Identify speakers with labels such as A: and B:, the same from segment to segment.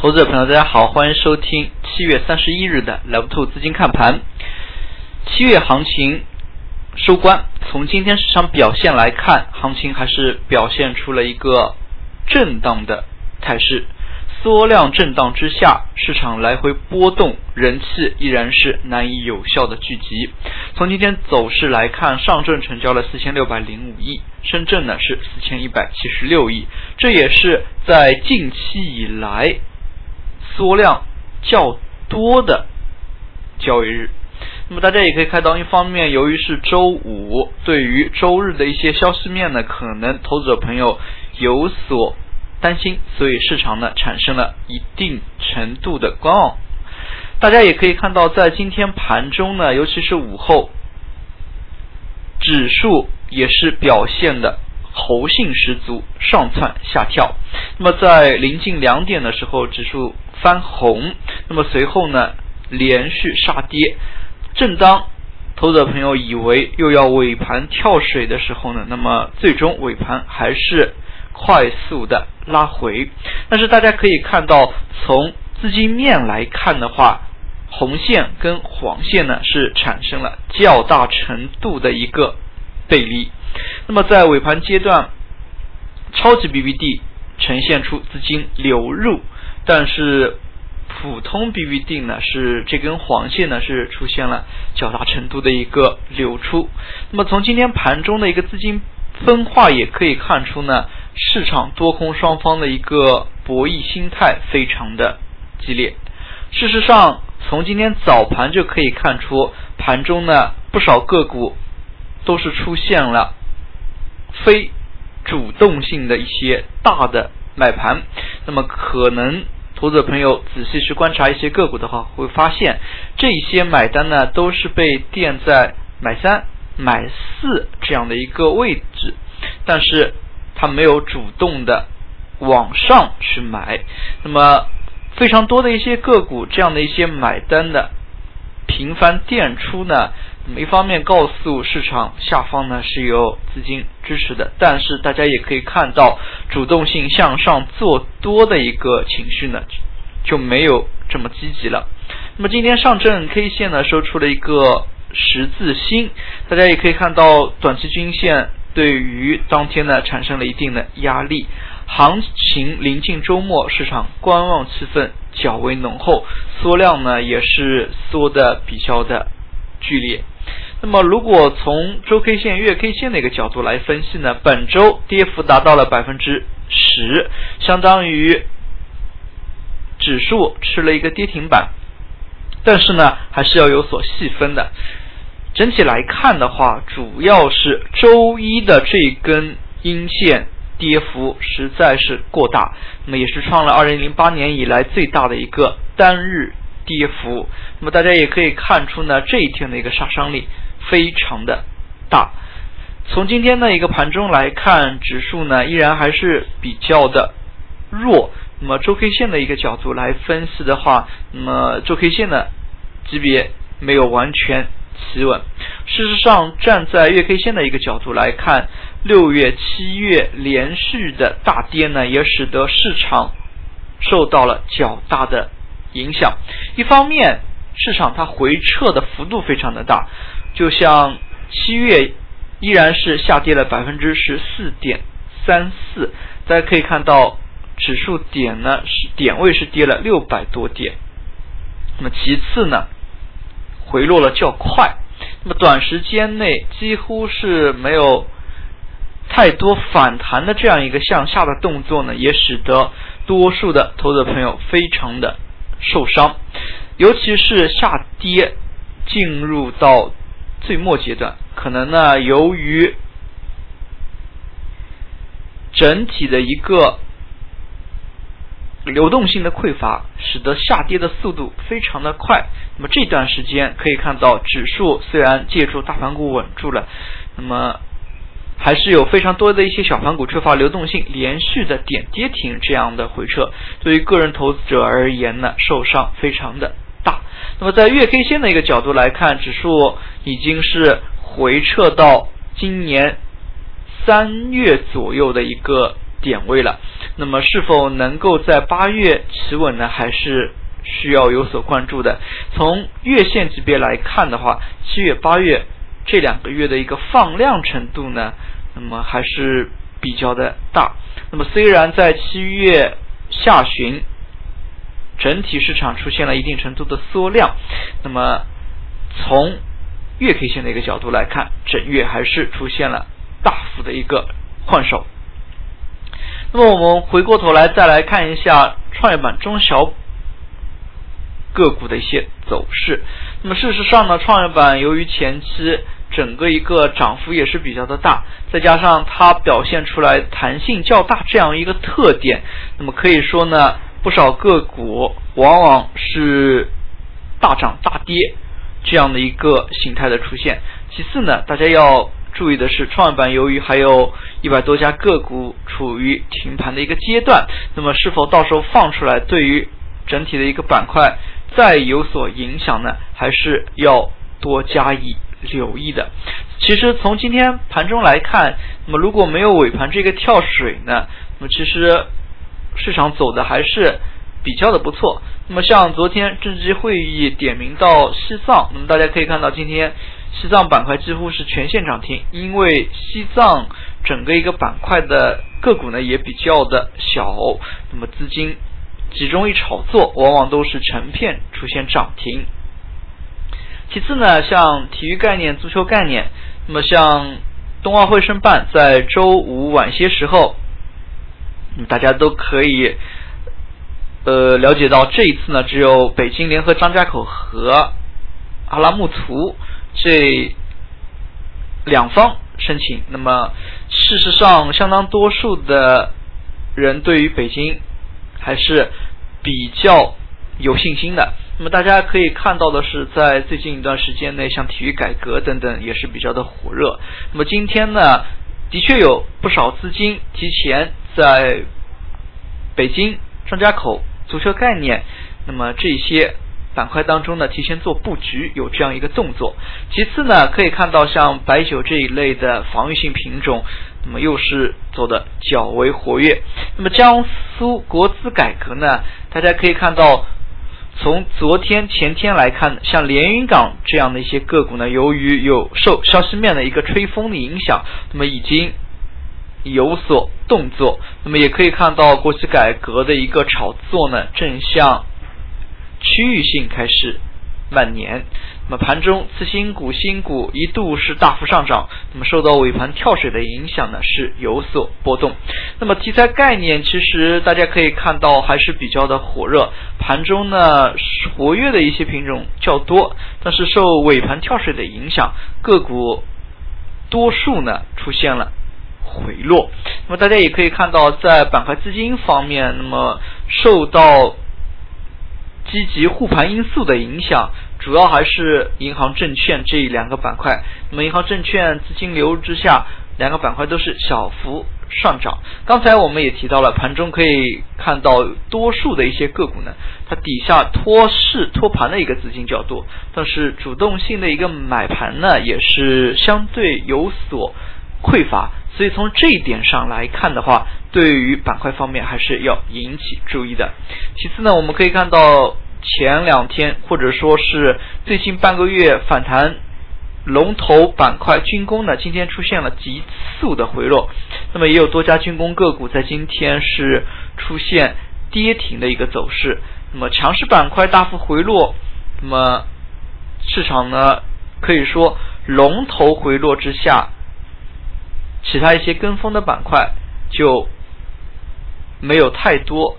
A: 投资者朋友，大家好，欢迎收听七月三十一日的 Love Two 资金看盘。七月行情收官，从今天市场表现来看，行情还是表现出了一个震荡的态势。缩量震荡之下，市场来回波动，人气依然是难以有效的聚集。从今天走势来看，上证成交了四千六百零五亿，深圳呢是四千一百七十六亿，这也是在近期以来缩量较多的交易日。那么大家也可以看到，一方面由于是周五，对于周日的一些消息面呢，可能投资者朋友有所。担心，所以市场呢产生了一定程度的观望。大家也可以看到，在今天盘中呢，尤其是午后，指数也是表现的猴性十足，上蹿下跳。那么在临近两点的时候，指数翻红，那么随后呢连续杀跌。正当投资者朋友以为又要尾盘跳水的时候呢，那么最终尾盘还是。快速的拉回，但是大家可以看到，从资金面来看的话，红线跟黄线呢是产生了较大程度的一个背离。那么在尾盘阶段，超级 BBD 呈现出资金流入，但是普通 BBD 呢是这根黄线呢是出现了较大程度的一个流出。那么从今天盘中的一个资金分化也可以看出呢。市场多空双方的一个博弈心态非常的激烈。事实上，从今天早盘就可以看出，盘中呢不少个股都是出现了非主动性的一些大的买盘。那么，可能投资者朋友仔细去观察一些个股的话，会发现这些买单呢都是被垫在买三、买四这样的一个位置，但是。它没有主动的往上去买，那么非常多的一些个股，这样的一些买单的频繁垫出呢，一方面告诉市场下方呢是有资金支持的，但是大家也可以看到主动性向上做多的一个情绪呢就没有这么积极了。那么今天上证 K 线呢收出了一个十字星，大家也可以看到短期均线。对于当天呢，产生了一定的压力。行情临近周末，市场观望气氛较为浓厚，缩量呢也是缩的比较的剧烈。那么，如果从周 K 线、月 K 线的一个角度来分析呢，本周跌幅达到了百分之十，相当于指数吃了一个跌停板。但是呢，还是要有所细分的。整体来看的话，主要是周一的这根阴线跌幅实在是过大，那么也是创了二零零八年以来最大的一个单日跌幅。那么大家也可以看出呢，这一天的一个杀伤力非常的大。从今天的一个盘中来看，指数呢依然还是比较的弱。那么周 K 线的一个角度来分析的话，那么周 K 线的级别没有完全。企稳。事实上，站在月 K 线的一个角度来看，六月、七月连续的大跌呢，也使得市场受到了较大的影响。一方面，市场它回撤的幅度非常的大，就像七月依然是下跌了百分之十四点三四。大家可以看到，指数点呢是点位是跌了六百多点。那么其次呢？回落了较快，那么短时间内几乎是没有太多反弹的这样一个向下的动作呢，也使得多数的投资者朋友非常的受伤，尤其是下跌进入到最末阶段，可能呢由于整体的一个。流动性的匮乏，使得下跌的速度非常的快。那么这段时间可以看到，指数虽然借助大盘股稳住了，那么还是有非常多的一些小盘股缺乏流动性，连续的点跌停这样的回撤，对于个人投资者而言呢，受伤非常的。那么在月 K 线的一个角度来看，指数已经是回撤到今年三月左右的一个点位了。那么是否能够在八月企稳呢？还是需要有所关注的。从月线级别来看的话，七月、八月这两个月的一个放量程度呢，那么还是比较的大。那么虽然在七月下旬，整体市场出现了一定程度的缩量，那么从月 K 线的一个角度来看，整月还是出现了大幅的一个换手。那么我们回过头来再来看一下创业板中小个股的一些走势。那么事实上呢，创业板由于前期整个一个涨幅也是比较的大，再加上它表现出来弹性较大这样一个特点，那么可以说呢，不少个股往往是大涨大跌。这样的一个形态的出现。其次呢，大家要注意的是，创业板由于还有一百多家个股处于停盘的一个阶段，那么是否到时候放出来，对于整体的一个板块再有所影响呢？还是要多加以留意的。其实从今天盘中来看，那么如果没有尾盘这个跳水呢，那么其实市场走的还是比较的不错。那么像昨天政治会议点名到西藏，那么大家可以看到今天西藏板块几乎是全线涨停，因为西藏整个一个板块的个股呢也比较的小，那么资金集中于炒作，往往都是成片出现涨停。其次呢，像体育概念、足球概念，那么像冬奥会申办在周五晚些时候，大家都可以。呃，了解到这一次呢，只有北京联合张家口和阿拉木图这两方申请。那么，事实上，相当多数的人对于北京还是比较有信心的。那么，大家可以看到的是，在最近一段时间内，像体育改革等等也是比较的火热。那么，今天呢，的确有不少资金提前在北京张家口。足球概念，那么这些板块当中呢，提前做布局有这样一个动作。其次呢，可以看到像白酒这一类的防御性品种，那么又是走的较为活跃。那么江苏国资改革呢，大家可以看到，从昨天前天来看，像连云港这样的一些个股呢，由于有受消息面的一个吹风的影响，那么已经。有所动作，那么也可以看到国企改革的一个炒作呢，正向区域性开始蔓延。那么盘中次新股、新股一度是大幅上涨，那么受到尾盘跳水的影响呢，是有所波动。那么题材概念其实大家可以看到还是比较的火热，盘中呢活跃的一些品种较多，但是受尾盘跳水的影响，个股多数呢出现了。回落，那么大家也可以看到，在板块资金方面，那么受到积极护盘因素的影响，主要还是银行、证券这两个板块。那么银行、证券资金流入之下，两个板块都是小幅上涨。刚才我们也提到了，盘中可以看到多数的一些个股呢，它底下托市托盘的一个资金较多，但是主动性的一个买盘呢，也是相对有所匮乏。所以从这一点上来看的话，对于板块方面还是要引起注意的。其次呢，我们可以看到前两天或者说是最近半个月反弹龙头板块军工呢，今天出现了急速的回落。那么也有多家军工个股在今天是出现跌停的一个走势。那么强势板块大幅回落，那么市场呢可以说龙头回落之下。其他一些跟风的板块就没有太多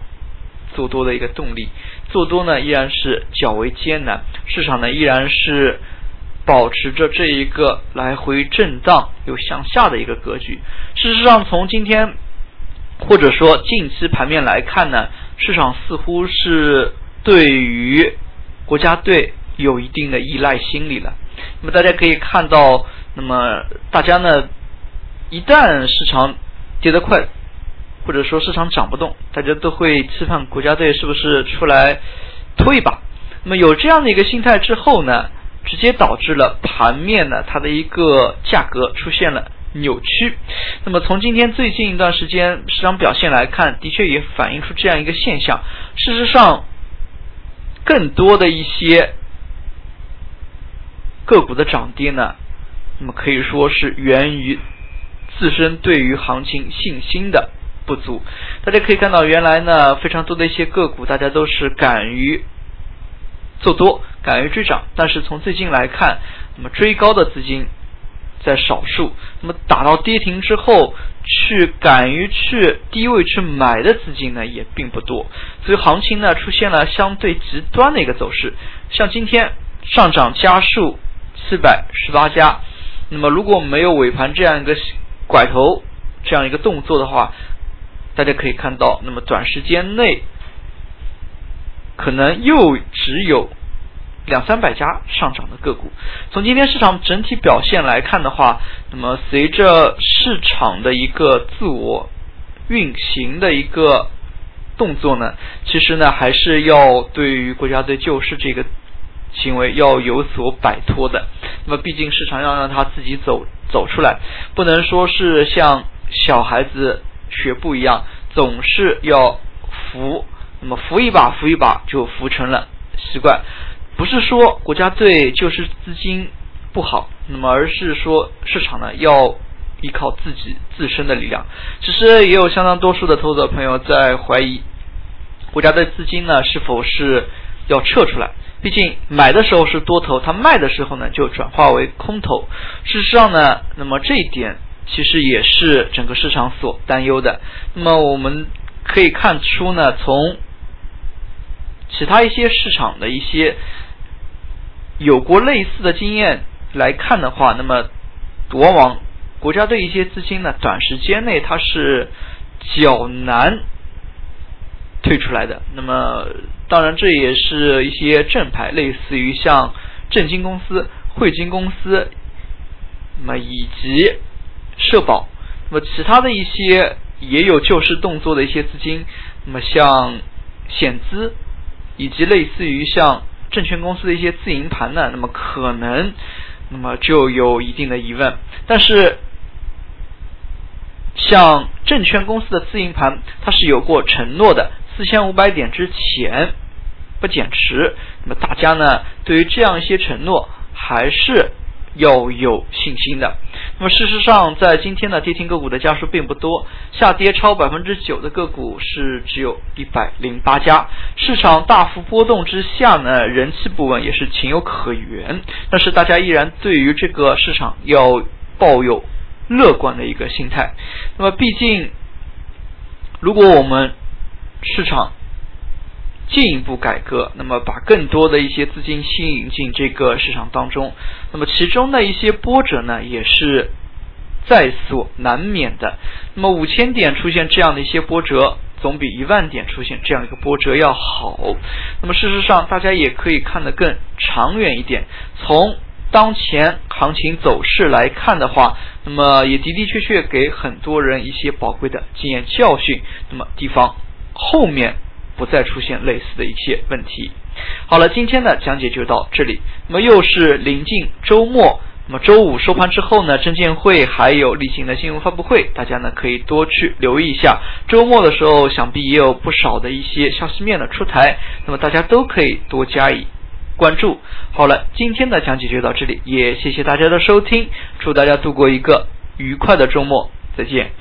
A: 做多的一个动力，做多呢依然是较为艰难，市场呢依然是保持着这一个来回震荡又向下的一个格局。事实上，从今天或者说近期盘面来看呢，市场似乎是对于国家队有一定的依赖心理了。那么大家可以看到，那么大家呢？一旦市场跌得快，或者说市场涨不动，大家都会期盼国家队是不是出来推一把。那么有这样的一个心态之后呢，直接导致了盘面呢它的一个价格出现了扭曲。那么从今天最近一段时间市场表现来看，的确也反映出这样一个现象。事实上，更多的一些个股的涨跌呢，那么可以说是源于自身对于行情信心的不足。大家可以看到，原来呢非常多的一些个股，大家都是敢于做多，敢于追涨，但是从最近来看，那么追高的资金。在少数，那么打到跌停之后，去敢于去低位去买的资金呢，也并不多，所以行情呢出现了相对极端的一个走势。像今天上涨家数四百十八家，那么如果没有尾盘这样一个拐头这样一个动作的话，大家可以看到，那么短时间内可能又只有。两三百家上涨的个股，从今天市场整体表现来看的话，那么随着市场的一个自我运行的一个动作呢，其实呢还是要对于国家队救市这个行为要有所摆脱的。那么毕竟市场要让他自己走走出来，不能说是像小孩子学步一样，总是要扶，那么扶一把扶一把就扶成了习惯。不是说国家队就是资金不好，那么而是说市场呢要依靠自己自身的力量。其实也有相当多数的投资者朋友在怀疑国家队资金呢是否是要撤出来。毕竟买的时候是多头，它卖的时候呢就转化为空头。事实上呢，那么这一点其实也是整个市场所担忧的。那么我们可以看出呢，从其他一些市场的一些。有过类似的经验来看的话，那么往往国家队一些资金呢，短时间内它是较难退出来的。那么当然这也是一些正牌，类似于像证金公司、汇金公司，那么以及社保，那么其他的一些也有救市动作的一些资金，那么像险资，以及类似于像。证券公司的一些自营盘呢，那么可能，那么就有一定的疑问。但是，像证券公司的自营盘，它是有过承诺的，四千五百点之前不减持。那么大家呢，对于这样一些承诺，还是。要有信心的。那么事实上，在今天呢，跌停个股的家数并不多，下跌超百分之九的个股是只有一百零八家。市场大幅波动之下呢，人气不稳也是情有可原。但是大家依然对于这个市场要抱有乐观的一个心态。那么毕竟，如果我们市场，进一步改革，那么把更多的一些资金吸引进这个市场当中，那么其中的一些波折呢，也是在所难免的。那么五千点出现这样的一些波折，总比一万点出现这样一个波折要好。那么事实上，大家也可以看得更长远一点。从当前行情走势来看的话，那么也的的确确给很多人一些宝贵的经验教训。那么地方后面。不再出现类似的一些问题。好了，今天的讲解就到这里。那么又是临近周末，那么周五收盘之后呢，证监会还有例行的新闻发布会，大家呢可以多去留意一下。周末的时候，想必也有不少的一些消息面的出台，那么大家都可以多加以关注。好了，今天的讲解就到这里，也谢谢大家的收听，祝大家度过一个愉快的周末，再见。